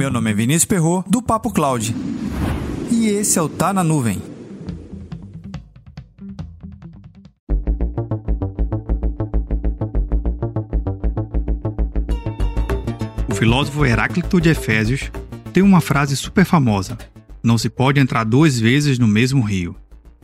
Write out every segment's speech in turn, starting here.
Meu nome é Vinícius Perro do Papo Cloud. E esse é o Tá na Nuvem. O filósofo Heráclito de Efésios tem uma frase super famosa: Não se pode entrar duas vezes no mesmo rio.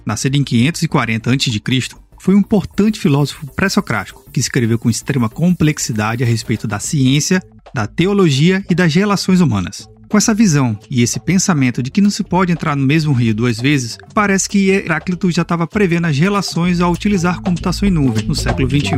Nascido em 540 a.C., foi um importante filósofo pré-socrático que escreveu com extrema complexidade a respeito da ciência, da teologia e das relações humanas. Com essa visão e esse pensamento de que não se pode entrar no mesmo rio duas vezes, parece que Heráclito já estava prevendo as relações ao utilizar computação em nuvem no século XXI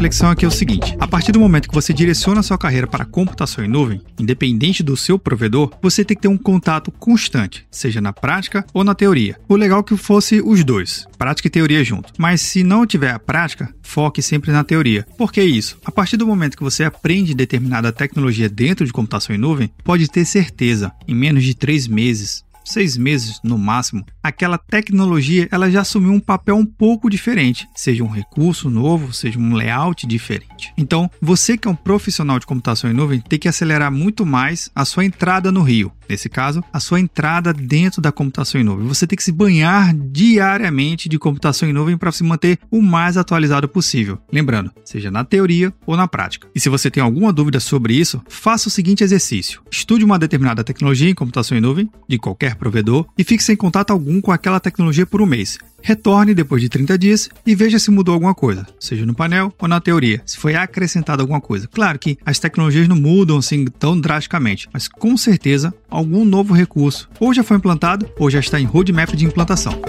reflexão aqui é o seguinte: a partir do momento que você direciona a sua carreira para computação em nuvem, independente do seu provedor, você tem que ter um contato constante, seja na prática ou na teoria. O legal é que fosse os dois, prática e teoria junto. Mas se não tiver a prática, foque sempre na teoria. Por que isso? A partir do momento que você aprende determinada tecnologia dentro de computação em nuvem, pode ter certeza, em menos de três meses, seis meses no máximo, aquela tecnologia ela já assumiu um papel um pouco diferente, seja um recurso novo, seja um layout diferente. Então, você que é um profissional de computação em nuvem tem que acelerar muito mais a sua entrada no rio. Nesse caso, a sua entrada dentro da computação em nuvem. Você tem que se banhar diariamente de computação em nuvem para se manter o mais atualizado possível. Lembrando, seja na teoria ou na prática. E se você tem alguma dúvida sobre isso, faça o seguinte exercício: estude uma determinada tecnologia em computação em nuvem, de qualquer provedor, e fique sem contato algum com aquela tecnologia por um mês. Retorne depois de 30 dias e veja se mudou alguma coisa, seja no painel ou na teoria, se foi acrescentada alguma coisa. Claro que as tecnologias não mudam assim tão drasticamente, mas com certeza algum novo recurso ou já foi implantado ou já está em roadmap de implantação.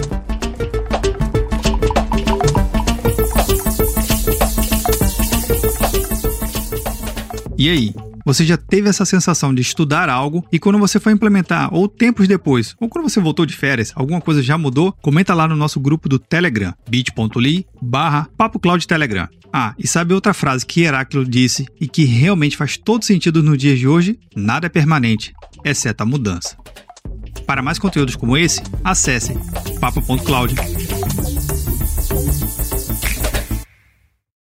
E aí, você já teve essa sensação de estudar algo e quando você foi implementar, ou tempos depois, ou quando você voltou de férias, alguma coisa já mudou? Comenta lá no nosso grupo do Telegram, bit.ly barra Papo Cloud Telegram. Ah, e sabe outra frase que Heráclito disse e que realmente faz todo sentido nos dias de hoje? Nada é permanente, exceto a mudança. Para mais conteúdos como esse, acesse papo.cloud.